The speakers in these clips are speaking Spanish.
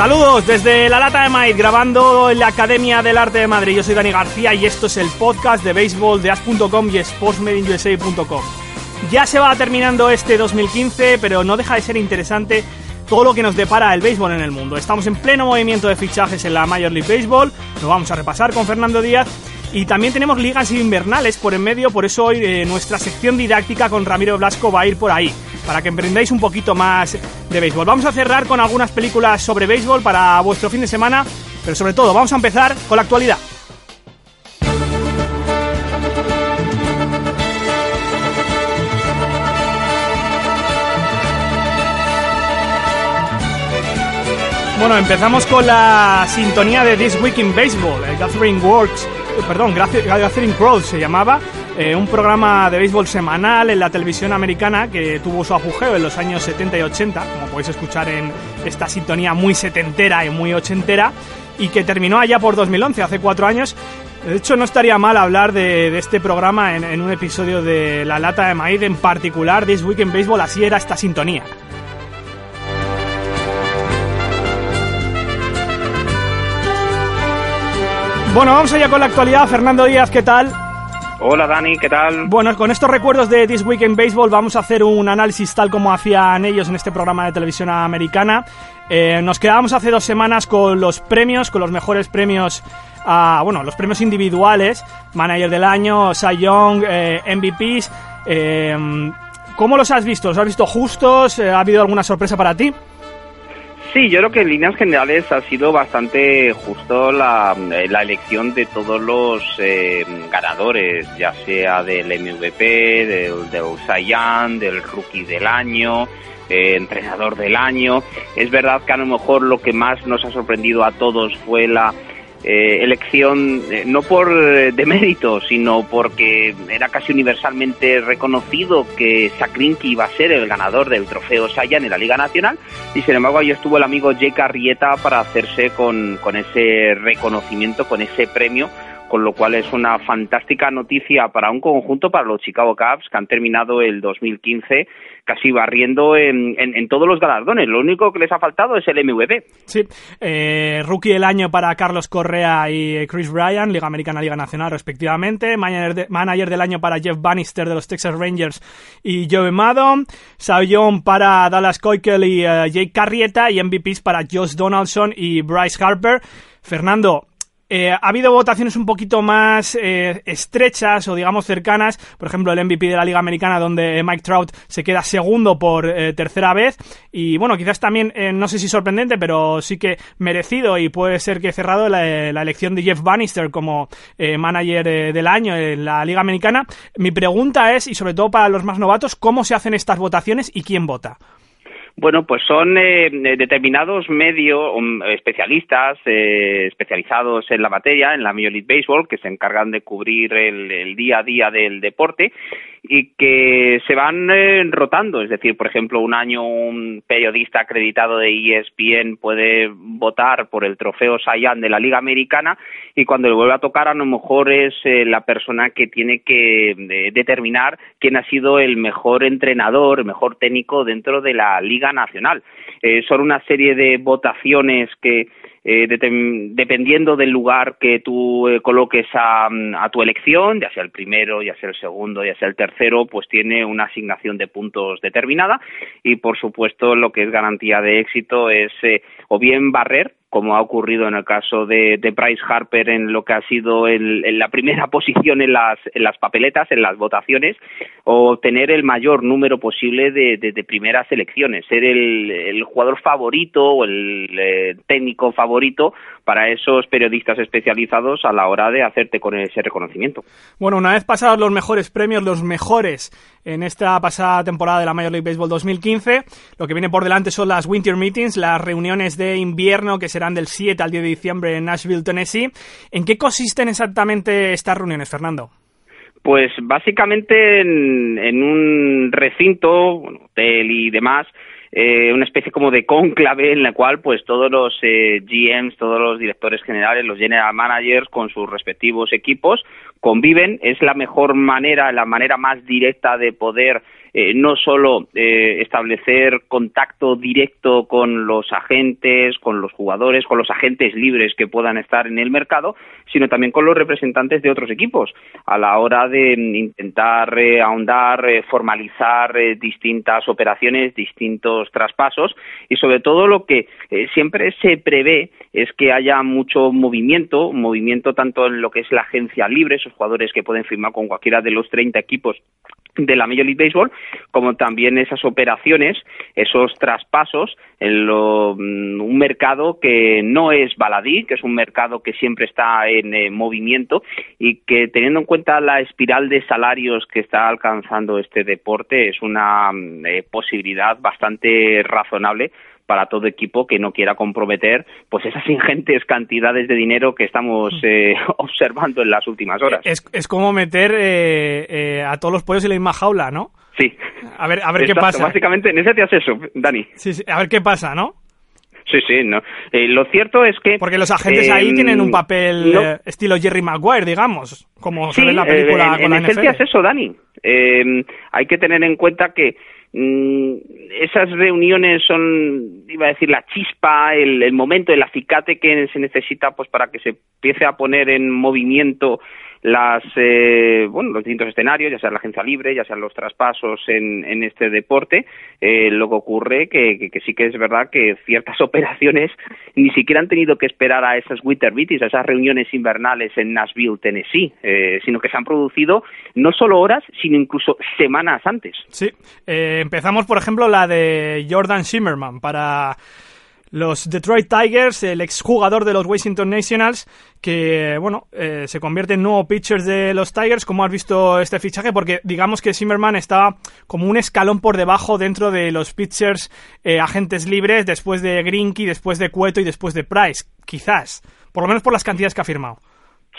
Saludos desde la lata de maíz, grabando en la Academia del Arte de Madrid. Yo soy Dani García y esto es el podcast de béisbol de as.com y sportsmedinUSA.com. Ya se va terminando este 2015, pero no deja de ser interesante todo lo que nos depara el béisbol en el mundo. Estamos en pleno movimiento de fichajes en la Major League Baseball, lo vamos a repasar con Fernando Díaz. Y también tenemos ligas invernales por en medio, por eso hoy eh, nuestra sección didáctica con Ramiro Blasco va a ir por ahí para que emprendáis un poquito más de béisbol. Vamos a cerrar con algunas películas sobre béisbol para vuestro fin de semana, pero sobre todo vamos a empezar con la actualidad. Bueno, empezamos con la sintonía de This Week in Baseball, el Gathering Works, eh, perdón, Gathering Crowd se llamaba, eh, un programa de béisbol semanal en la televisión americana que tuvo su apogeo en los años 70 y 80, como podéis escuchar en esta sintonía muy setentera y muy ochentera, y que terminó allá por 2011, hace cuatro años. De hecho, no estaría mal hablar de, este programa en, en, un episodio de La Lata de Maíz, en particular This Week in Baseball, así era esta sintonía. Bueno, vamos allá con la actualidad. Fernando Díaz, ¿qué tal? Hola Dani, ¿qué tal? Bueno, con estos recuerdos de This Week in Baseball vamos a hacer un análisis tal como hacían ellos en este programa de televisión americana. Eh, nos quedábamos hace dos semanas con los premios, con los mejores premios, a, bueno, los premios individuales, Manager del Año, Cy Young, eh, MVPs. Eh, ¿Cómo los has visto? ¿Los has visto justos? ¿Ha habido alguna sorpresa para ti? Sí, yo creo que en líneas generales ha sido bastante justo la, eh, elección de todos los eh, ganadores, ya sea del MVP, del, del Saiyan, del Rookie del Año, eh, entrenador del año. Es verdad que a lo mejor lo que más nos ha sorprendido a todos fue la eh, elección eh, no por eh, demérito, sino porque era casi universalmente reconocido que Sakrinki iba a ser el ganador del trofeo Sayan en la Liga Nacional y sin embargo ahí estuvo el amigo Jake Arrieta para hacerse con, con ese reconocimiento, con ese premio con lo cual es una fantástica noticia para un conjunto, para los Chicago Cubs, que han terminado el 2015 casi barriendo en, todos los galardones. Lo único que les ha faltado es el MVP. Sí, eh, rookie del año para Carlos Correa y Chris Bryan, Liga Americana, Liga Nacional, respectivamente. Manager, del año para Jeff Bannister de los Texas Rangers y Joe Maddon. Sayon para Dallas Keuchel y eh, Jake Carrieta. Y MVPs para Josh Donaldson y Bryce Harper. Fernando, eh, ha habido votaciones un poquito más eh, estrechas o digamos cercanas, por ejemplo el MVP de la Liga Americana donde Mike Trout se queda segundo por eh, tercera vez y bueno, quizás también, no sé si sorprendente, pero sí que merecido y puede ser que cerrado la, elección de Jeff Bannister como manager del año en la Liga Americana. Mi pregunta es, y sobre todo para los más novatos, ¿cómo se hacen estas votaciones y quién vota? Bueno, pues son eh, determinados medios um, especialistas eh, especializados en la materia, en la Major League Baseball, que se encargan de cubrir el día a día del deporte y que se van eh, rotando. Es decir, por ejemplo, un año un periodista acreditado de ESPN puede votar por el trofeo Sayan de la Liga Americana y cuando le vuelve a tocar a lo mejor es eh, la persona que tiene que eh, determinar quién ha sido el mejor entrenador, el mejor técnico dentro de la Liga Nacional. son una serie de votaciones que eh, dependiendo del lugar que tú eh, coloques a, a, tu elección, ya sea el primero, ya sea el segundo, ya sea el tercero, pues tiene una asignación de puntos determinada. Y por supuesto lo que es garantía de éxito es eh, o bien barrer como ha ocurrido en el caso de, de Bryce Harper en lo que ha sido el, en la primera posición en las, en las papeletas, en las votaciones, o tener el mayor número posible de, de, primeras elecciones, ser el, jugador favorito o el eh, técnico favorito para esos periodistas especializados a la hora de hacerte con ese reconocimiento. Bueno, una vez pasados los mejores premios, los mejores en esta pasada temporada de la Major League Baseball 2015, lo que viene por delante son las Winter Meetings, las reuniones de invierno que serán del 7 al 10 de diciembre en Nashville, Tennessee. ¿En qué consisten exactamente estas reuniones, Fernando? Pues básicamente en, un recinto, hotel y demás, eh, una especie como de cónclave en la cual pues todos los eh, GMs, todos los directores generales, los general managers con sus respectivos equipos conviven. Es la mejor manera, la manera más directa de poder eh, no solo eh, establecer contacto directo con los agentes, con los jugadores, con los agentes libres que puedan estar en el mercado, sino también con los representantes de otros equipos a la hora de intentar eh, ahondar, formalizar distintas operaciones, distintos traspasos y sobre todo lo que siempre se prevé es que haya mucho movimiento, movimiento tanto en lo que es la agencia libre, jugadores que pueden firmar con cualquiera de los 30 equipos de la Major League Baseball, como también esas operaciones, esos traspasos en mm, un mercado que no es baladí, que es un mercado que siempre está en eh, movimiento y que teniendo en cuenta la espiral de salarios que está alcanzando este deporte es una mm, eh, posibilidad bastante razonable para todo equipo que no quiera comprometer pues esas ingentes cantidades de dinero que estamos hmm. eh, observando en las últimas horas. Es, es como meter eh, eh, a todos los pollos en la misma jaula, ¿no? Sí. A ver, a ver qué pasa. Básicamente, necesitas eso, Dani. Sí, sí, a ver qué pasa, ¿no? Sí, sí, no. lo cierto es que... Porque los agentes ahí em, tienen un papel estilo Jerry Maguire, digamos, como se ve en la película con en la esencia es eso, Dani. Em, hay que tener en cuenta que Mm, esas reuniones son, iba a decir, la chispa, el, el momento, el acicate que se necesita pues para que se empiece a poner en movimiento las eh, bueno los distintos escenarios ya sea la agencia libre ya sean los traspasos en, en este deporte eh, lo que ocurre que, que, sí que es verdad que ciertas operaciones ni siquiera han tenido que esperar a esas winter meetings a esas reuniones invernales en Nashville Tennessee eh, sino que se han producido no solo horas sino incluso semanas antes. Sí empezamos por ejemplo la de Jordan Zimmerman para los Detroit Tigers, el exjugador de los Washington Nationals, que, bueno, eh, se convierte en nuevo pitcher de los Tigers. ¿Cómo has visto este fichaje? Porque digamos que Zimmerman está como un escalón por debajo dentro de los pitchers eh, agentes libres, después de Grinky, después de Cueto y después de Price. Quizás. Por lo menos por las cantidades que ha firmado.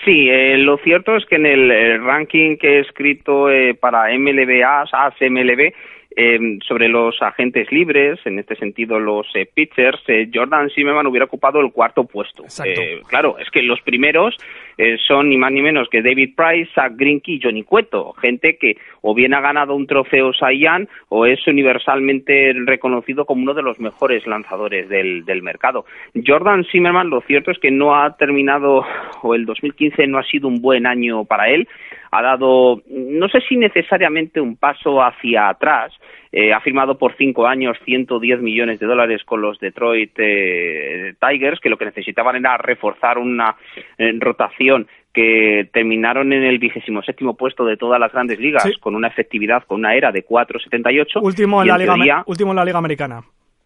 Sí, eh, lo cierto es que en el, ranking que he escrito para MLB, ASMLB, eh, sobre los agentes libres, en este sentido los eh, pitchers, eh, Jordan Zimmerman hubiera ocupado el cuarto puesto. Eh, claro, es que los primeros son ni más ni menos que David Price, Zach Greinke y Johnny Cueto, gente que o bien ha ganado un trofeo Cy o es universalmente reconocido como uno de los mejores lanzadores del, del mercado. Jordan Zimmerman, lo cierto es que no ha terminado, o el 2015 no ha sido un buen año para él, ha dado, no sé si necesariamente un paso hacia atrás, eh, ha firmado por cinco años 110 millones de dólares con los Detroit eh, Tigers, que lo que necesitaban era reforzar una eh, rotación que terminaron en el vigésimo séptimo puesto de todas las grandes ligas, con una efectividad, con una era de 4.78. Último en, la liga, último en la Liga Americana.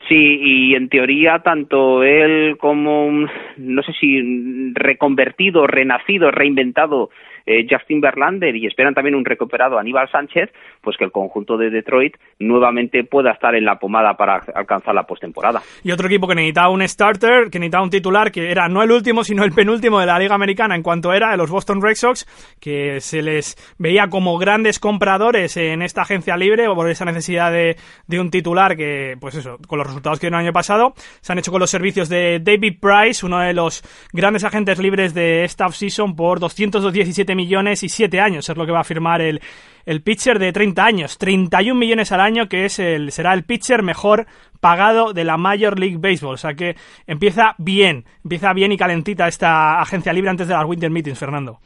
Sí, y en teoría tanto él como, no sé si reconvertido, renacido, reinventado eh, Justin Verlander y esperan también un recuperado Aníbal Sánchez, pues que el conjunto de Detroit nuevamente pueda estar en la pomada para alcanzar la postemporada. Y otro equipo que necesitaba un starter, que necesitaba un titular, que era no el último, sino el penúltimo de la Liga Americana en cuanto era de los Boston Red Sox, que se les veía como grandes compradores en esta agencia libre o por esa necesidad de, un titular que, pues eso, con los resultados que dieron el año pasado, se han hecho con los servicios de David Price, uno de los grandes agentes libres de esta offseason por 217 millones y 7 años, es lo que va a firmar el, el pitcher de 30 años, 31 millones al año, que es el, será el pitcher mejor pagado de la Major League Baseball. O sea que empieza bien, empieza bien y calentita esta agencia libre antes de las Winter Meetings, Fernando.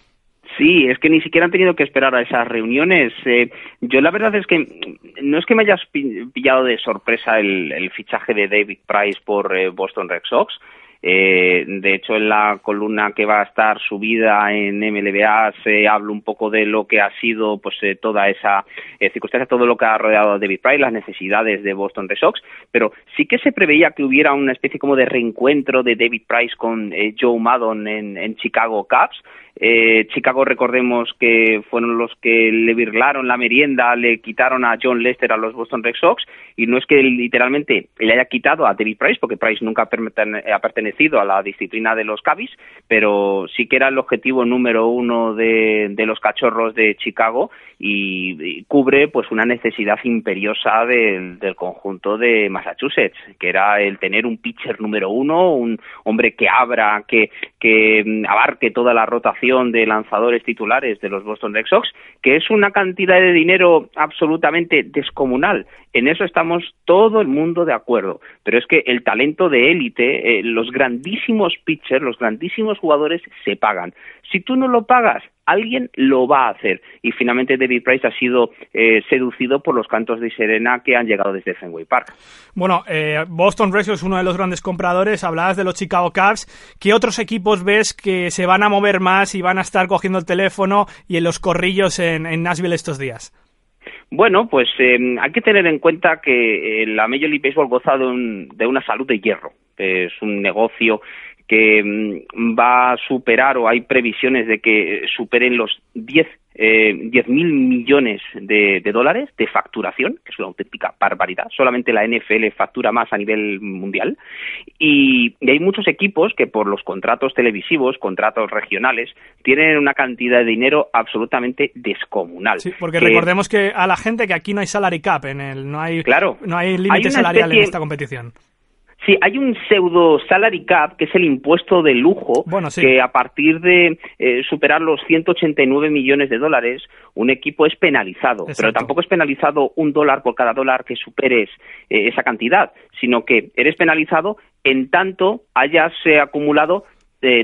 Sí, es que ni siquiera han tenido que esperar a esas reuniones. Eh, yo la verdad es que no es que me hayas pillado de sorpresa el, fichaje de David Price por eh, Boston Red Sox, Eh, de hecho, en la columna que va a estar subida en MLBA se habla un poco de lo que ha sido pues eh, toda esa eh, circunstancia, todo lo que ha rodeado a David Price, las necesidades de Boston Red Sox, pero sí que se preveía que hubiera una especie como de reencuentro de David Price con Joe Maddon en, en Chicago Cubs. Eh, Chicago, recordemos que fueron los que le virlaron la merienda, le quitaron a John Lester a los Boston Red Sox, y no es que literalmente le haya quitado a David Price, porque Price nunca ha pertenecido a la disciplina de los Cubs, pero sí que era el objetivo número uno de, los cachorros de Chicago y, cubre pues una necesidad imperiosa del, conjunto de Massachusetts, que era el tener un pitcher número uno, un hombre que abra, que, que mm, abarque toda la rotación de lanzadores titulares de los Boston Red Sox, que es una cantidad de dinero absolutamente descomunal. En eso estamos todo el mundo de acuerdo. Pero es que el talento de élite, eh, los grandísimos pitchers, los grandísimos jugadores se pagan. Si tú no lo pagas, alguien lo va a hacer. Y finalmente David Price ha sido eh, seducido por los cantos de Serena que han llegado desde Fenway Park. Bueno, eh, Boston Red Sox es uno de los grandes compradores. Hablabas de los Chicago Cubs. ¿Qué otros equipos ves que se van a mover más y van a estar cogiendo el teléfono y en los corrillos en, Nashville estos días? Bueno, pues eh, hay que tener en cuenta que la Major League Baseball goza de, de una salud de hierro. Es un negocio que mm, va a superar o hay previsiones de que superen los 10 eh, mil millones de, dólares de facturación, que es una auténtica barbaridad. Solamente la NFL factura más a nivel mundial. Y, hay muchos equipos que por los contratos televisivos, contratos regionales, tienen una cantidad de dinero absolutamente descomunal. Sí, porque recordemos que a la gente que aquí no hay salary cap, en el, no hay, claro, no hay límite salarial en esta competición. Sí, hay un pseudo salary cap, que es el impuesto de lujo, que a partir de eh, superar los 189 millones de dólares, un equipo es penalizado. Pero tampoco es penalizado un dólar por cada dólar que superes eh, esa cantidad, sino que eres penalizado en tanto hayas eh, acumulado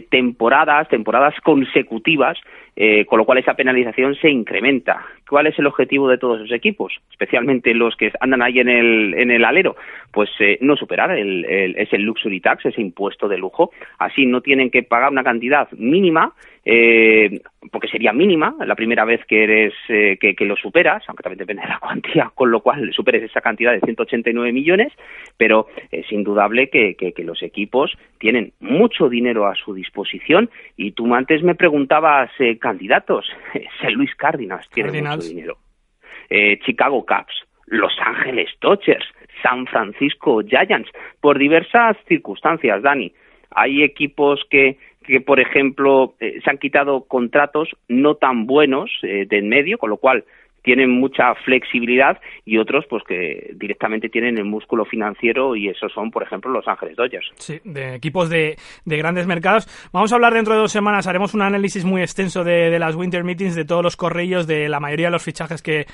temporadas, temporadas consecutivas eh, con lo cual esa penalización se incrementa. ¿Cuál es el objetivo de todos los equipos, especialmente los que andan ahí en el, en el alero? Pues eh, no superar el, el, ese luxury tax, ese impuesto de lujo. Así no tienen que pagar una cantidad mínima eh, porque sería mínima la primera vez que eres eh, que, lo superas, aunque también depende de la cuantía, con lo cual superes esa cantidad de 189 millones, pero es indudable que, que, los equipos tienen mucho dinero a su disposición y tú antes me preguntabas eh, candidatos, St. Louis Cardinals tiene mucho dinero, eh, Chicago Cubs, Los Ángeles Dodgers, San Francisco Giants, por diversas circunstancias, Dani. Hay equipos que que, por ejemplo, eh, se han quitado contratos no tan buenos eh, de en medio, con lo cual tienen mucha flexibilidad y otros pues que directamente tienen el músculo financiero y esos son por ejemplo los Ángeles Dodgers. Sí, de equipos de, de grandes mercados. Vamos a hablar dentro de dos semanas, haremos un análisis muy extenso de, las Winter Meetings, de todos los corrillos, de la mayoría de los fichajes que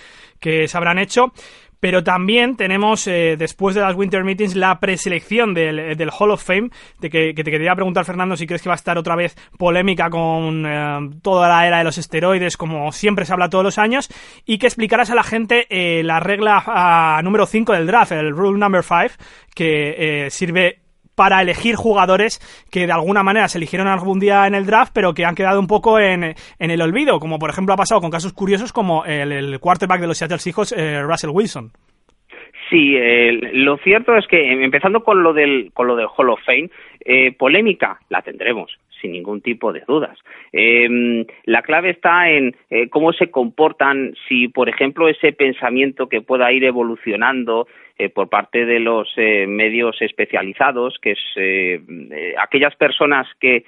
se habrán hecho. Pero también tenemos, eh, después de las Winter Meetings, la preselección del, del Hall of Fame, de que, te quería preguntar, Fernando, si crees que va a estar otra vez polémica con eh, toda la era de los esteroides, como siempre se habla todos los años, y que explicaras a la gente eh, la regla ah, número 5 del draft, el Rule Number 5, que sirve para elegir jugadores que de alguna manera se eligieron algún día en el draft, pero que han quedado un poco en, en el olvido, como por ejemplo ha pasado con casos curiosos como el, el quarterback de los Seattle Seahawks, eh, Russell Wilson. Sí, lo cierto es que empezando con lo del con lo del Hall of Fame, eh, polémica la tendremos sin ningún tipo de dudas. Em, la clave está en eh, cómo se comportan, si por ejemplo ese pensamiento que pueda ir evolucionando eh, por parte de los eh, medios especializados, que es eh, aquellas personas que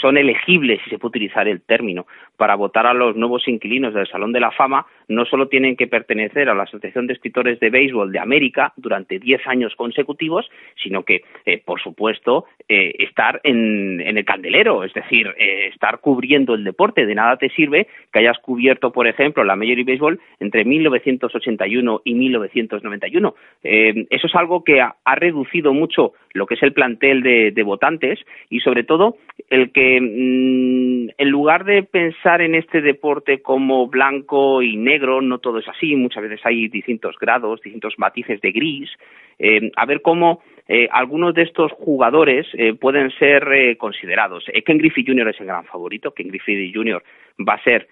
son elegibles, si se puede utilizar el término, para votar a los nuevos inquilinos del Salón de la Fama, no solo tienen que pertenecer a la Asociación de Escritores de Béisbol de América durante diez años consecutivos, sino que, por supuesto, estar en, el candelero, es decir, estar cubriendo el deporte. De nada te sirve que hayas cubierto, por ejemplo, la Major League Baseball entre 1981 y 1991. Eh, eso es algo que ha, reducido mucho lo que es el plantel de, votantes y sobre todo el que mm, en lugar de pensar en este deporte como blanco y negro, no todo es así, muchas veces hay distintos grados, distintos matices de gris, eh, a ver cómo eh, algunos de estos jugadores eh, pueden ser considerados. Ken Griffey Jr. es el gran favorito. Ken Griffey Jr. va a ser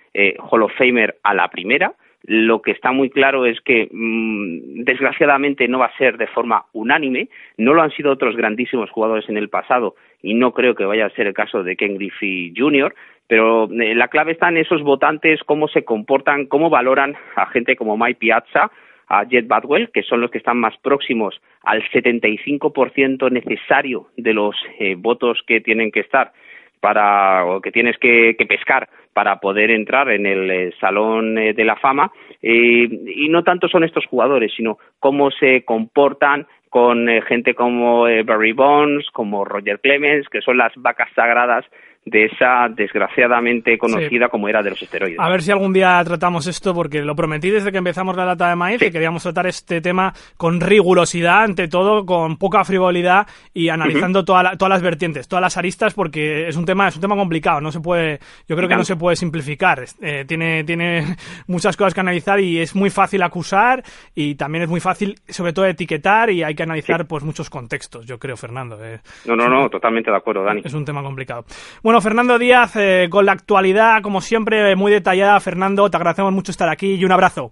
Hall of Famer a la primera. Lo que está muy claro es que, mm, desgraciadamente, no va a ser de forma unánime. No lo han sido otros grandísimos jugadores en el pasado y no creo que vaya a ser el caso de Ken Griffey Jr., pero eh, la clave está en esos votantes, cómo se comportan, cómo valoran a gente como Mike Piazza, a Jet Badwell, que son los que están más próximos al 75% necesario de los eh, votos que tienen que estar para o que tienes que, pescar para poder entrar en el eh, salón de la fama. Y no tanto son estos jugadores sino cómo se comportan con gente como Barry Bonds como Roger Clemens que son las vacas sagradas de esa desgraciadamente conocida como era de los esteroides. A ver si algún día tratamos esto, porque lo prometí desde que empezamos la data de maíz, que queríamos tratar este tema con rigurosidad, ante todo, con poca frivolidad y analizando todas las vertientes, todas las aristas, porque es un tema, es un tema complicado, no se puede, yo creo que no se puede simplificar, eh, tiene, tiene muchas cosas que analizar y es muy fácil acusar y también es muy fácil, sobre todo, etiquetar y hay que analizar pues muchos contextos, yo creo, Fernando. Eh. no, no, no, totalmente de acuerdo, Dani. Es un tema complicado. Bueno, Fernando Díaz, eh, con la actualidad, como siempre, muy detallada. Fernando, te agradecemos mucho estar aquí y un abrazo.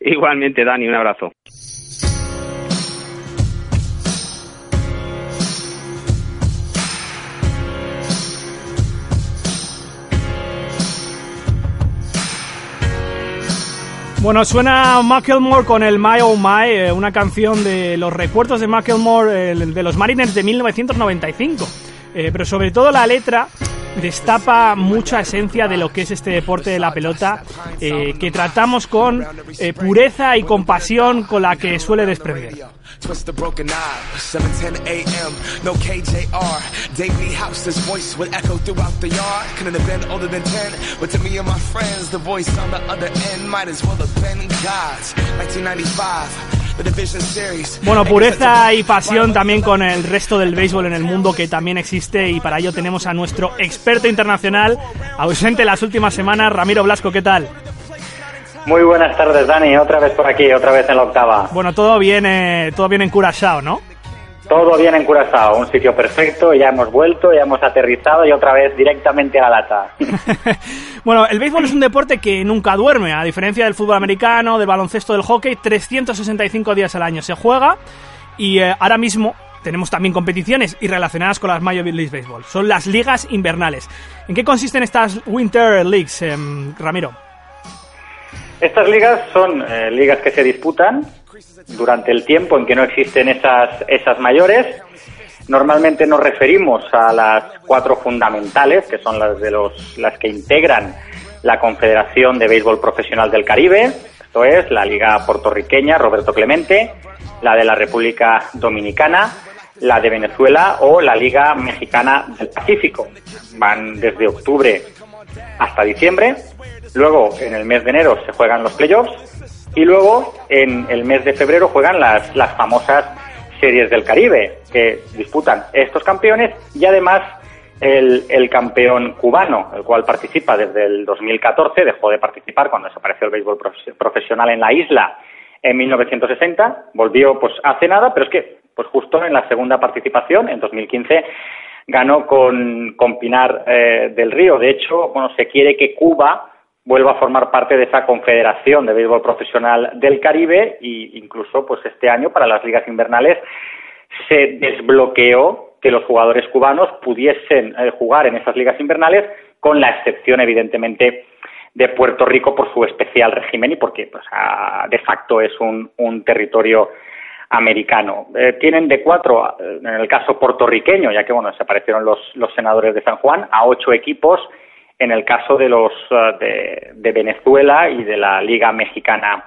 Igualmente, Dani, un abrazo. Bueno, suena Macklemore con el My Oh My, eh, una canción de los recuerdos de Macklemore de los Mariners de 1995. Eh, pero sobre todo la letra destapa mucha esencia de lo que es este deporte de la pelota eh, que tratamos con eh, pureza y compasión con la que suele desprender. Bueno, pureza y pasión también con el resto del béisbol en el mundo que también existe y para ello tenemos a nuestro experto internacional ausente las últimas semanas, Ramiro Blasco, ¿qué tal? Muy buenas tardes, Dani, otra vez por aquí, otra vez en la octava. Bueno, todo bien, todo bien en Curaçao, ¿no? Todo bien en Curazao, un sitio perfecto, ya hemos vuelto, ya hemos aterrizado y otra vez directamente a la lata. bueno, el béisbol es un deporte que nunca duerme, a diferencia del fútbol americano, del baloncesto, del hockey, 365 días al año se juega y eh, ahora mismo tenemos también competiciones y relacionadas con las Major League Baseball. Son las ligas invernales. ¿En qué consisten estas Winter Leagues, em, Ramiro? Estas ligas son eh, ligas que se disputan durante el tiempo en que no existen esas, esas mayores. Normalmente nos referimos a las cuatro fundamentales, que son las, de los, las que integran la Confederación de Béisbol Profesional del Caribe, esto es la Liga Puertorriqueña Roberto Clemente, la de la República Dominicana, la de Venezuela o la Liga Mexicana del Pacífico. Van desde octubre hasta diciembre. Luego, en el mes de enero, se juegan los playoffs y luego, en el mes de febrero, juegan las, las famosas series del Caribe, que disputan estos campeones y además el, el, campeón cubano, el cual participa desde el 2014, dejó de participar cuando desapareció el béisbol profesional en la isla en 1960, volvió pues hace nada, pero es que pues justo en la segunda participación, en 2015, ganó con, con Pinar eh, del Río. De hecho, bueno, se quiere que Cuba vuelva a formar parte de esa confederación de béisbol profesional del Caribe e incluso pues este año para las ligas invernales se desbloqueó que los jugadores cubanos pudiesen eh, jugar en esas ligas invernales con la excepción evidentemente de Puerto Rico por su especial régimen y porque pues, de facto es un, un territorio americano. Eh, tienen de cuatro, en el caso puertorriqueño, ya que bueno, desaparecieron los, los senadores de San Juan, a ocho equipos en el caso de los eh, de, Venezuela y de la Liga Mexicana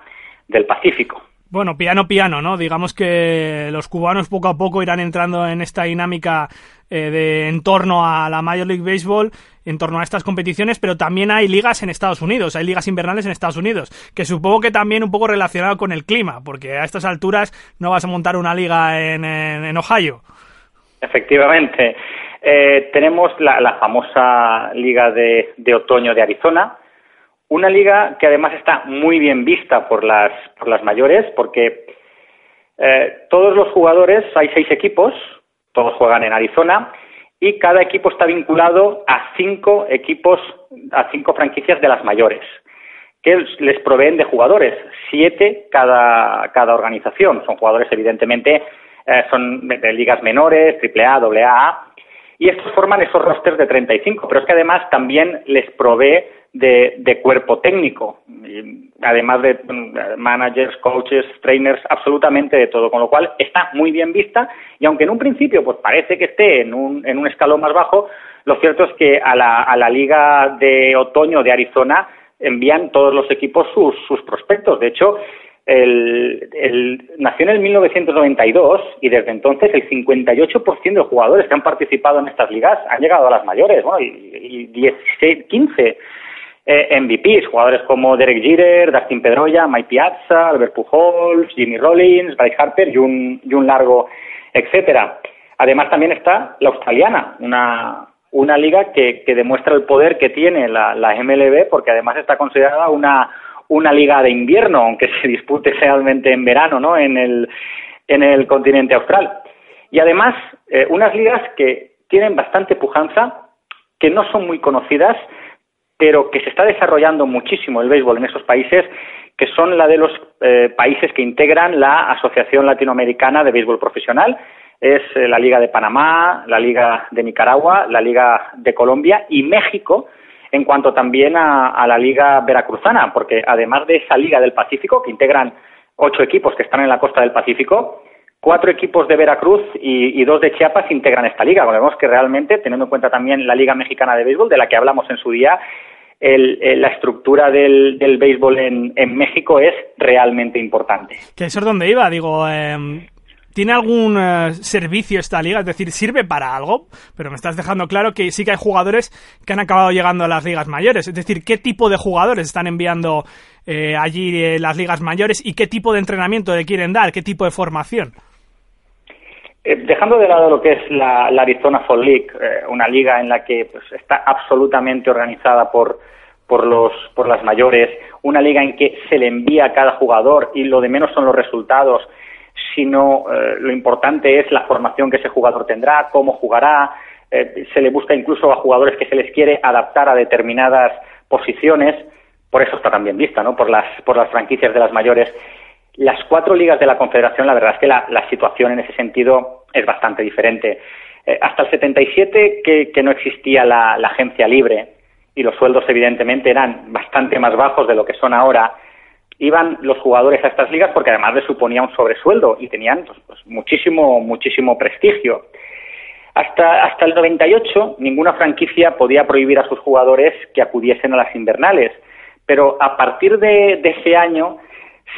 del Pacífico. Bueno, piano piano, ¿no? Digamos que los cubanos poco a poco irán entrando en esta dinámica eh, de en torno a la Major League Baseball, en torno a estas competiciones, pero también hay ligas en Estados Unidos, hay ligas invernales en Estados Unidos, que supongo que también un poco relacionado con el clima, porque a estas alturas no vas a montar una liga en, en Ohio. Efectivamente. Eh, tenemos la, famosa Liga de, Otoño de Arizona, una liga que además está muy bien vista por las, por las mayores, porque Eh, todos los jugadores, hay seis equipos, todos juegan en Arizona, y cada equipo está vinculado a cinco equipos, a cinco franquicias de las mayores, que les proveen de jugadores, siete cada, cada organización. Son jugadores, evidentemente, eh, son de, ligas menores, AAA, AA, y estos forman esos rosters de 35, pero es que además también les provee de, cuerpo técnico, además de mm, managers, coaches, trainers, absolutamente de todo, con lo cual está muy bien vista y aunque en un principio pues parece que esté en un, en un escalón más bajo, lo cierto es que a la, a la liga de otoño de Arizona envían todos los equipos sus, sus prospectos. De hecho, el, nació en el 1992 y desde entonces el 58% de jugadores que han participado en estas ligas han llegado a las mayores, bueno, y, y 15 eh, MVPs, jugadores como Derek Jeter, Dustin Pedroia, Mike Piazza, Albert Pujols, Jimmy Rollins, Bryce Harper y un, y un largo etcétera. Además también está la australiana, una, una liga que, que demuestra el poder que tiene la, la MLB porque además está considerada una, una liga de invierno, aunque se dispute realmente en verano, ¿no? En el, en el continente austral. Y además, eh, unas ligas que tienen bastante pujanza, que no son muy conocidas, pero que se está desarrollando muchísimo el béisbol en esos países, que son la de los eh, países que integran la Asociación Latinoamericana de Béisbol Profesional. Es eh, la Liga de Panamá, la Liga de Nicaragua, la Liga de Colombia y México, en cuanto también a, la Liga Veracruzana, porque además de esa Liga del Pacífico, que integran ocho equipos que están en la costa del Pacífico, cuatro equipos de Veracruz y, dos de Chiapas integran esta liga. vemos que realmente, teniendo en cuenta también la Liga Mexicana de Béisbol, de la que hablamos en su día, la estructura del, béisbol en, México es realmente importante. Que eso es donde iba, digo, em, ¿tiene algún eh, servicio esta liga? Es decir, ¿sirve para algo? Pero me estás dejando claro que sí que hay jugadores que han acabado llegando a las ligas mayores. Es decir, ¿qué tipo de jugadores están enviando eh, allí eh, las ligas mayores y qué tipo de entrenamiento le quieren dar? ¿Qué tipo de formación? dejando de lado lo que es la, Arizona Fall League, una liga en la que pues, está absolutamente organizada por, por, los, por las mayores, una liga en que se le envía a cada jugador y lo de menos son los resultados, sino eh, lo importante es la formación que ese jugador tendrá, cómo jugará, eh, se le busca incluso a jugadores que se les quiere adaptar a determinadas posiciones, por eso está también vista, ¿no? por, las, por las franquicias de las mayores. Las cuatro ligas de la Confederación, la verdad es que la, situación en ese sentido es bastante diferente. Eh, hasta el 77 que, que no existía la agencia libre, y los sueldos evidentemente eran bastante más bajos de lo que son ahora, iban los jugadores a estas ligas porque además les suponía un sobresueldo y tenían pues, pues, muchísimo, muchísimo prestigio. Hasta, hasta el 98 ninguna franquicia podía prohibir a sus jugadores que acudiesen a las invernales, pero a partir de, ese año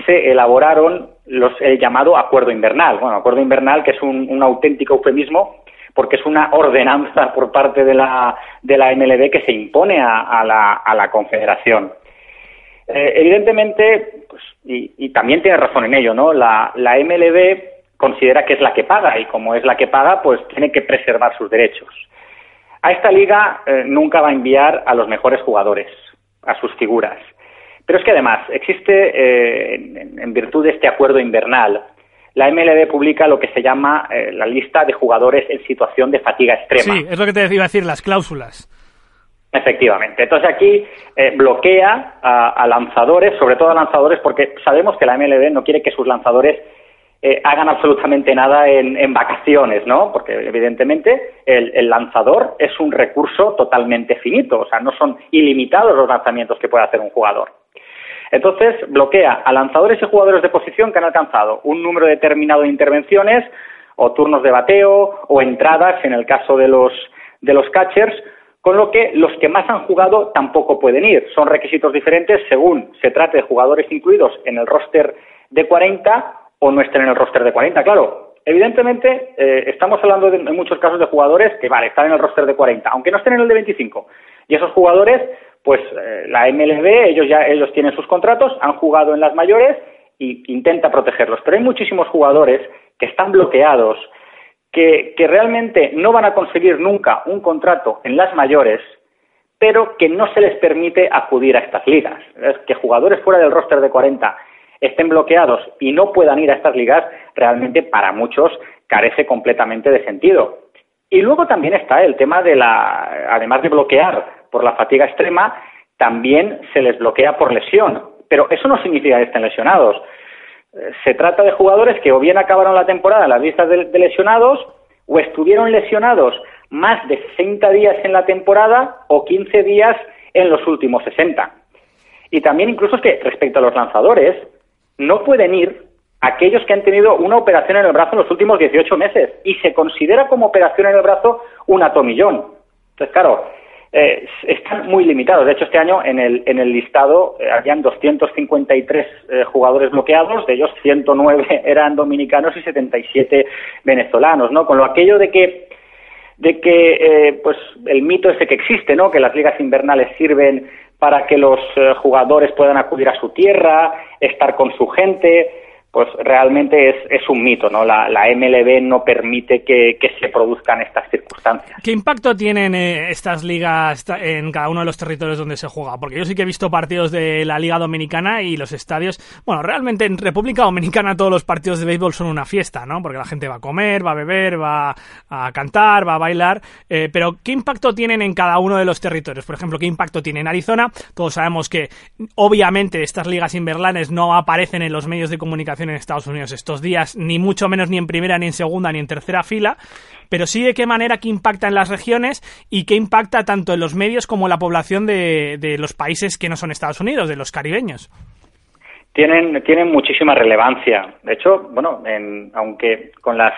se elaboraron los, el llamado acuerdo invernal. Bueno, acuerdo invernal que es un, auténtico eufemismo porque es una ordenanza por parte de la, de la MLB que se impone a, la, a la Confederación. Eh, evidentemente, pues, y, también tiene razón en ello, ¿no? La, MLB considera que es la que paga y como es la que paga, pues tiene que preservar sus derechos. A esta liga eh, nunca va a enviar a los mejores jugadores, a sus figuras. Pero es que además existe, eh, en, virtud de este acuerdo invernal, la MLB publica lo que se llama la lista de jugadores en situación de fatiga extrema. Sí, es lo que te iba a decir, las cláusulas. Efectivamente. Entonces aquí eh, bloquea a, lanzadores, sobre todo a lanzadores, porque sabemos que la MLB no quiere que sus lanzadores eh, hagan absolutamente nada en, vacaciones, ¿no? Porque evidentemente el, el, lanzador es un recurso totalmente finito, o sea, no son ilimitados los lanzamientos que puede hacer un jugador. Entonces, bloquea a lanzadores y jugadores de posición que han alcanzado un número determinado de intervenciones o turnos de bateo o entradas en el caso de los, de los catchers, con lo que los que más han jugado tampoco pueden ir. Son requisitos diferentes según se trate de jugadores incluidos en el roster de 40 o no estén en el roster de 40. Claro, evidentemente eh, estamos hablando de, en muchos casos de jugadores que, vale, están en el roster de 40, aunque no estén en el de 25. Y esos jugadores pues eh, la MLB, ellos ya ellos tienen sus contratos, han jugado en las mayores y intenta protegerlos. Pero hay muchísimos jugadores que están bloqueados, que, realmente no van a conseguir nunca un contrato en las mayores, pero que no se les permite acudir a estas ligas. Es que jugadores fuera del roster de 40 estén bloqueados y no puedan ir a estas ligas, realmente para muchos carece completamente de sentido. Y luego también está el tema de la, además de bloquear por la fatiga extrema, también se les bloquea por lesión. Pero eso no significa que estén lesionados. Se trata de jugadores que o bien acabaron la temporada en las listas de, lesionados o estuvieron lesionados más de 60 días en la temporada o 15 días en los últimos 60. Y también incluso es que respecto a los lanzadores, no pueden ir aquellos que han tenido una operación en el brazo en los últimos 18 meses y se considera como operación en el brazo un atomillón. Entonces, claro, eh, están muy limitados. De hecho, este año en el, en el listado eh, habían 253 eh, jugadores bloqueados, de ellos 109 eran dominicanos y 77 venezolanos, ¿no? Con lo aquello de que de que pues el mito ese que existe, ¿no? Que las ligas invernales sirven para que los jugadores puedan acudir a su tierra, estar con su gente, pues realmente es, un mito, ¿no? La, MLB no permite que, se produzcan estas circunstancias. ¿Qué impacto tienen eh, estas ligas en cada uno de los territorios donde se juega? Porque yo sí que he visto partidos de la Liga Dominicana y los estadios, bueno, realmente en República Dominicana todos los partidos de béisbol son una fiesta, ¿no? Porque la gente va a comer, va a beber, va a cantar, va a bailar, eh, pero ¿qué impacto tienen en cada uno de los territorios? Por ejemplo, ¿qué impacto tiene en Arizona? Todos sabemos que obviamente estas ligas invernales no aparecen en los medios de comunicación en Estados Unidos estos días, ni mucho menos ni en primera, ni en segunda, ni en tercera fila, pero sí de qué manera que impacta en las regiones y qué impacta tanto en los medios como en la población de, los países que no son Estados Unidos, de los caribeños. Tienen, tienen muchísima relevancia. De hecho, bueno, aunque con las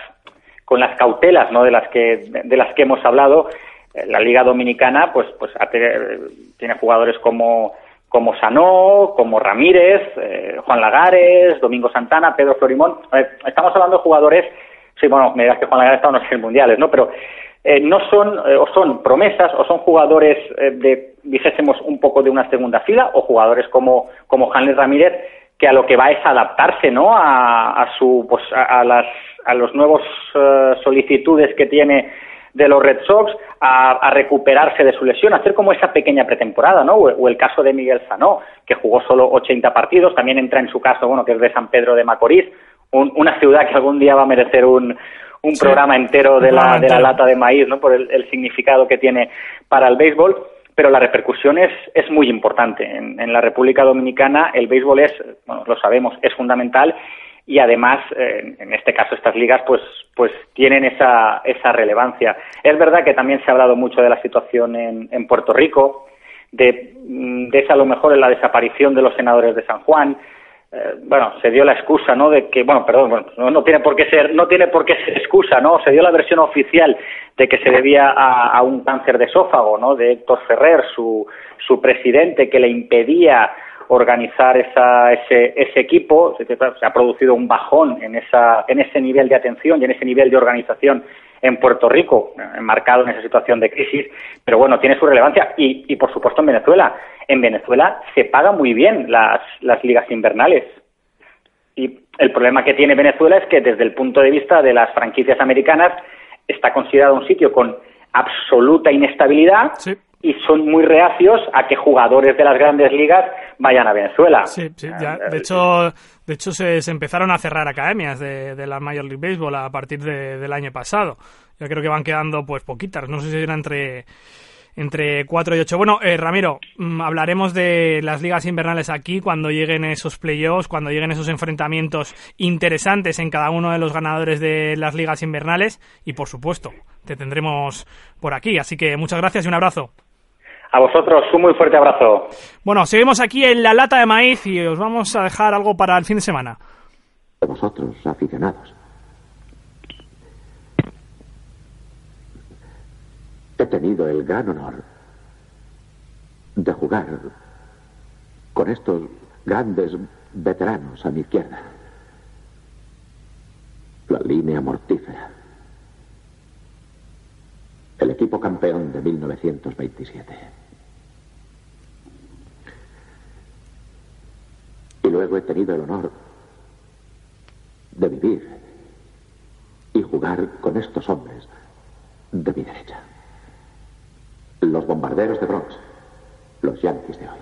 con las cautelas ¿no? de las que de las que hemos hablado, eh, la Liga Dominicana pues pues tiene jugadores como como Sanó, como Ramírez, eh, Juan Lagares, Domingo Santana, Pedro Florimón. estamos hablando de jugadores, sí, bueno, me dirás que Juan Lagares está en los mundiales, ¿no? Pero eh, no son, eh, o son promesas, o son jugadores de, dijésemos, un poco de una segunda fila, o jugadores como, como Hanley Ramírez, que a lo que va es adaptarse, ¿no? A, a su, pues, a, las, a los nuevos solicitudes que tiene de los Red Sox a, recuperarse de su lesión, hacer como esa pequeña pretemporada, ¿no? O, el caso de Miguel Sanó, que jugó solo 80 partidos, también entra en su caso, bueno, que es de San Pedro de Macorís, una ciudad que algún día va a merecer un, un programa entero de la, de la lata de maíz, ¿no? Por el, significado que tiene para el béisbol pero la repercusión es, es muy importante. En, en, la República Dominicana el béisbol es, bueno, lo sabemos, es fundamental y además, eh, en este caso, estas ligas pues, pues tienen esa, esa relevancia. Es verdad que también se ha hablado mucho de la situación en, en Puerto Rico, de, mm, de esa a lo mejor en la desaparición de los senadores de San Juan. Eh, bueno, se dio la excusa, ¿no? De que, bueno, perdón, no, no, tiene por qué ser, no tiene por qué ser excusa, ¿no? Se dio la versión oficial de que se debía a, a un cáncer de esófago, ¿no? De Héctor Ferrer, su, su presidente, que le impedía organizar esa, ese, ese equipo, se, ha producido un bajón en, esa, en ese nivel de atención y en ese nivel de organización en Puerto Rico, enmarcado en esa situación de crisis, pero bueno, tiene su relevancia. Y, y por supuesto en Venezuela. En Venezuela se pagan muy bien las, las ligas invernales. Y el problema que tiene Venezuela es que desde el punto de vista de las franquicias americanas está considerado un sitio con absoluta inestabilidad y son muy reacios a que jugadores de las grandes ligas vayan a Venezuela. Sí, sí, ya. De hecho, de hecho se, empezaron a cerrar academias de, la Major League Baseball a partir del año pasado. Ya creo que van quedando pues poquitas, no sé si era entre entre 4 y 8. Bueno, eh, Ramiro, mm, hablaremos de las ligas invernales aquí cuando lleguen esos playoffs, cuando lleguen esos enfrentamientos interesantes en cada uno de los ganadores de las ligas invernales y, por supuesto, te tendremos por aquí. Así que muchas gracias y un abrazo. A vosotros, un muy fuerte abrazo. Bueno, seguimos aquí en la lata de maíz y os vamos a dejar algo para el fin de semana. Vosotros, aficionados. He tenido el gran honor de jugar con estos grandes veteranos a mi izquierda. La línea mortífera. Equipo campeón de 1927. Y luego he tenido el honor de vivir y jugar con estos hombres de mi derecha. Los bombarderos de Bronx, los yanquis de hoy.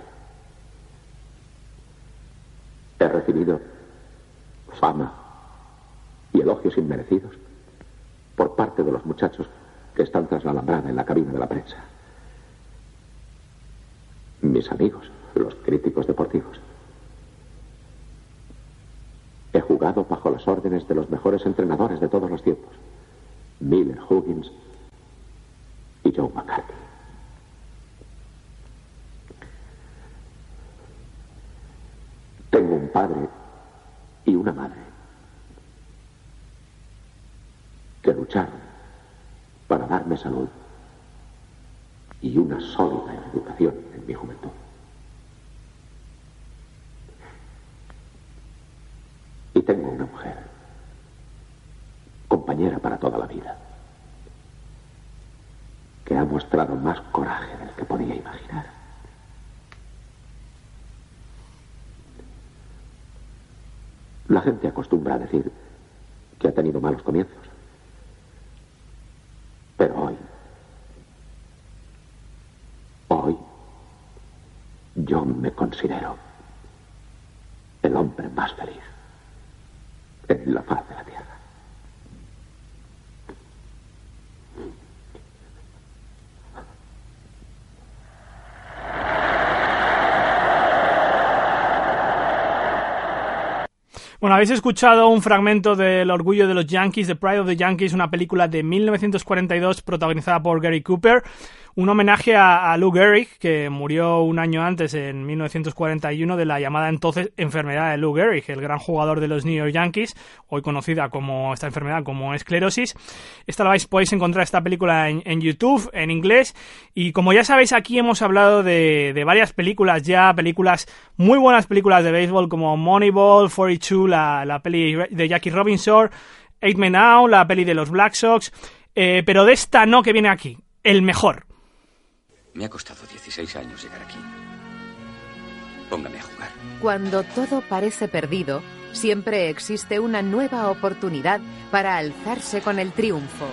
He recibido fama y elogios inmerecidos por parte de los muchachos que están tras la alambrada en la cabina de la prensa. Mis amigos, los críticos deportivos. He jugado bajo las órdenes de los mejores entrenadores de todos los tiempos. Miller, Huggins y Joe McCarthy. Tengo un padre y una madre que lucharon para darme salud y una sólida educación en mi juventud. Y tengo una mujer, compañera para toda la vida, que ha mostrado más coraje del que podía imaginar. La gente acostumbra a decir que ha tenido malos comienzos. Pero hoy, hoy, yo considero el hombre más feliz en la faz de la tierra. Bueno, habéis escuchado un fragmento del Orgullo de los Yankees, The Pride of the Yankees, una película de 1942 protagonizada por Gary Cooper un homenaje a, Lou Gehrig, que murió un año antes, en 1941, de la llamada entonces enfermedad de Lou Gehrig, el gran jugador de los New York Yankees, hoy conocida como esta enfermedad como esclerosis. Esta la vais, podéis encontrar esta película en, YouTube, en inglés, y como ya sabéis, aquí hemos hablado de, varias películas ya, películas, muy buenas películas de béisbol, como Moneyball, 42, la, la peli de Jackie Robinson, Eight Men Out, la peli de los Black Sox, eh, pero de esta no que viene aquí, el mejor. Me ha costado 16 años llegar aquí. Póngame a jugar. Cuando todo parece perdido, siempre existe una nueva oportunidad para alzarse con el triunfo.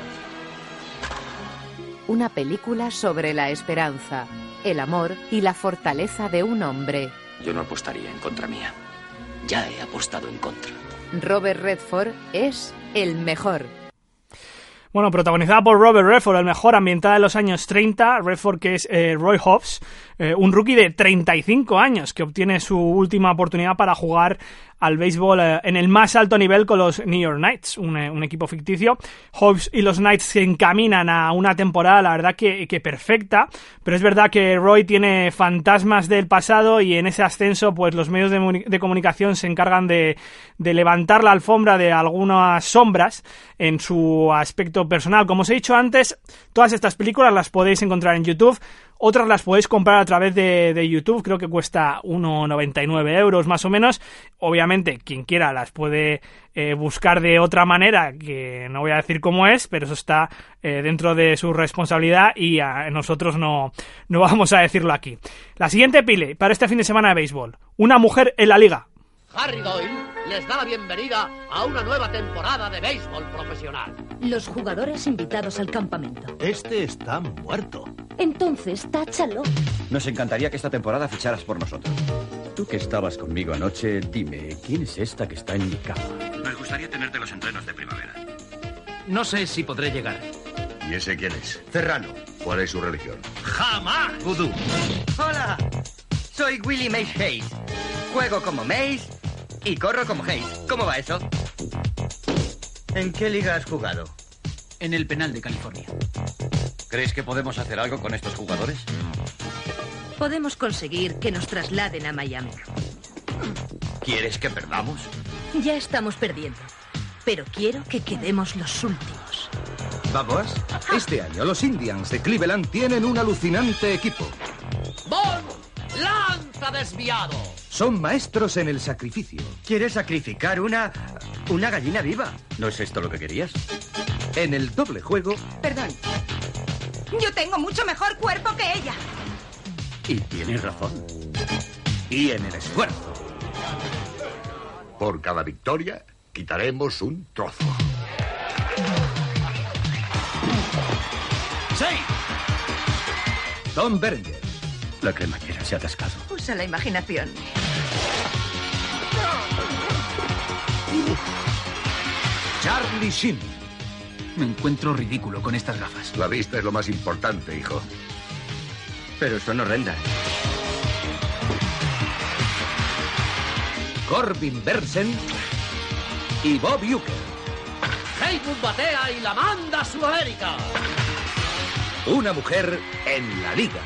Una película sobre la esperanza, el amor y la fortaleza de un hombre. Yo no apostaría en contra mía. Ya he apostado en contra. Robert Redford es el mejor. Bueno, protagonizada por Robert Redford, el mejor ambientada en los años 30. Redford, que es eh, Roy Hobbs, eh, un rookie de 35 años que obtiene su última oportunidad para jugar al béisbol eh, en el más alto nivel con los New York Knights, un, equipo ficticio. Hobbs y los Knights se encaminan a una temporada, la verdad que, perfecta, pero es verdad que Roy tiene fantasmas del pasado y en ese ascenso, pues los medios de, comunicación se encargan de, de levantar la alfombra de algunas sombras en su aspecto personal. Como os he dicho antes, todas estas películas las podéis encontrar en YouTube. Otras las podéis comprar a través de, YouTube, creo que cuesta 1,99 euros más o menos. Obviamente, quien quiera las puede eh, buscar de otra manera, que no voy a decir cómo es, pero eso está eh, dentro de su responsabilidad y a nosotros no, no vamos a decirlo aquí. La siguiente pile para este fin de semana de béisbol. Una mujer en la liga. Harry Doyle les da la bienvenida a una nueva temporada de béisbol profesional. Los jugadores invitados al campamento. Este está muerto. Entonces, táchalo. Nos encantaría que esta temporada ficharas por nosotros. Tú que estabas conmigo anoche, dime, ¿quién es esta que está en mi cama? Nos gustaría tenerte los entrenos de primavera. No sé si podré llegar. ¿Y ese quién es? Cerrano. ¿Cuál es su religión? ¡Jamás! Vudú. Hola, soy Willie Mace Hayes. Juego como Mace y corro como Hayes. ¿Cómo va eso? ¿En qué liga has jugado? En el penal de California. ¿Crees que podemos hacer algo con estos jugadores? Podemos conseguir que nos trasladen a Miami. ¿Quieres que perdamos? Ya estamos perdiendo. Pero quiero que quedemos los últimos. Vamos. Este año los Indians de Cleveland tienen un alucinante equipo. ¡Bon! ¡Lanza desviado! Son maestros en el sacrificio. ¿Quieres sacrificar una. una gallina viva? ¿No es esto lo que querías? En el doble juego. Perdón. Yo tengo mucho mejor cuerpo que ella. Y tienes razón. Y en el esfuerzo. Por cada victoria, quitaremos un trozo. ¡Sí! Tom Berenger. La cremallera se ha atascado. Usa la imaginación. Charlie Sheen. Me encuentro ridículo con estas gafas. La vista es lo más importante, hijo. Pero son horrendas. Corbin Bersen y Bob Uecker. Heywood batea y la manda a Sudamérica. Una mujer en la liga.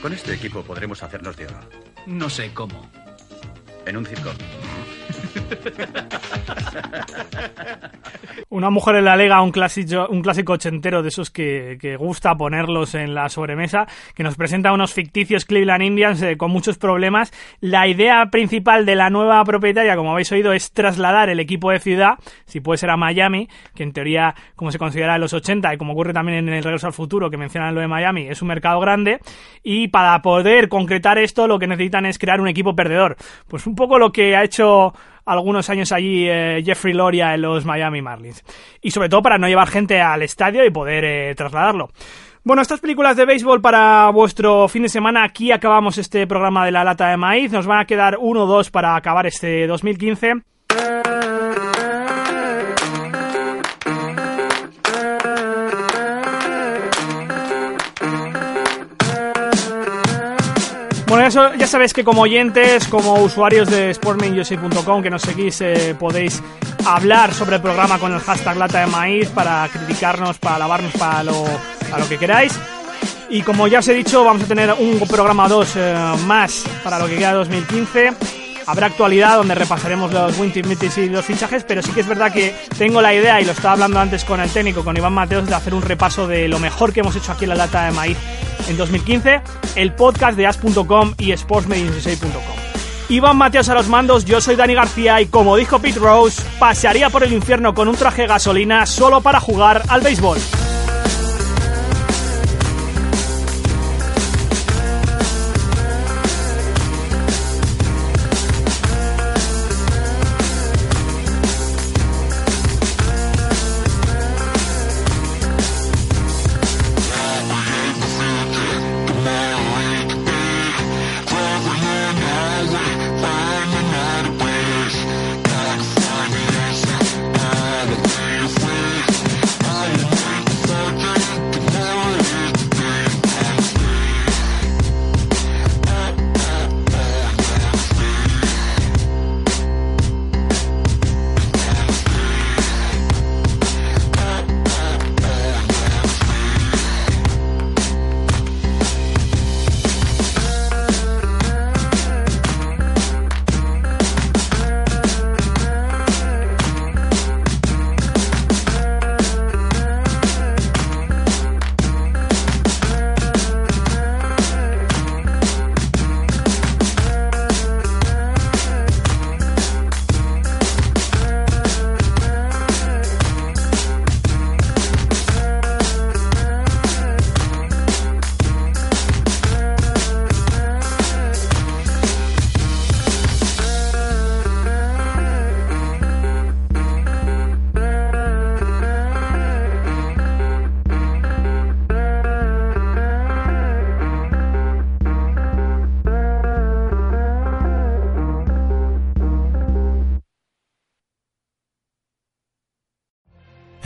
Con este equipo podremos hacernos de oro. No sé cómo. En un circo. Una mujer en la Lega, un clásico, un clásico ochentero de esos que, gusta ponerlos en la sobremesa, que nos presenta unos ficticios Cleveland Indians eh, con muchos problemas. La idea principal de la nueva propietaria, como habéis oído, es trasladar el equipo de ciudad, si puede ser a Miami, que en teoría, como se considera en los 80 y como ocurre también en el Regreso al Futuro, que mencionan lo de Miami, es un mercado grande. Y para poder concretar esto, lo que necesitan es crear un equipo perdedor. Pues un poco lo que ha hecho algunos años allí eh, Jeffrey Loria en los Miami Marlins. Y sobre todo para no llevar gente al estadio y poder eh, trasladarlo. Bueno, estas películas de béisbol para vuestro fin de semana, aquí acabamos este programa de la lata de maíz. Nos van a quedar uno o dos para acabar este 2015. Bueno, eso, ya sabéis que como oyentes, como usuarios de sportmanusa.com que nos seguís, eh, podéis hablar sobre el programa con el hashtag lata de maíz para criticarnos, para alabarnos, para lo, para lo que queráis. Y como ya os he dicho, vamos a tener un programa 2 eh, más para lo que queda 2015. Habrá actualidad donde repasaremos los Winter Meetings y los fichajes, pero sí que es verdad que tengo la idea, y lo estaba hablando antes con el técnico, con Iván Mateos, de hacer un repaso de lo mejor que hemos hecho aquí en la lata de maíz en 2015, el podcast de as.com y sportsmedincinsei.com. Iván Mateos a los mandos, yo soy Dani García y como dijo Pete Rose, pasearía por el infierno con un traje de gasolina solo para jugar al béisbol.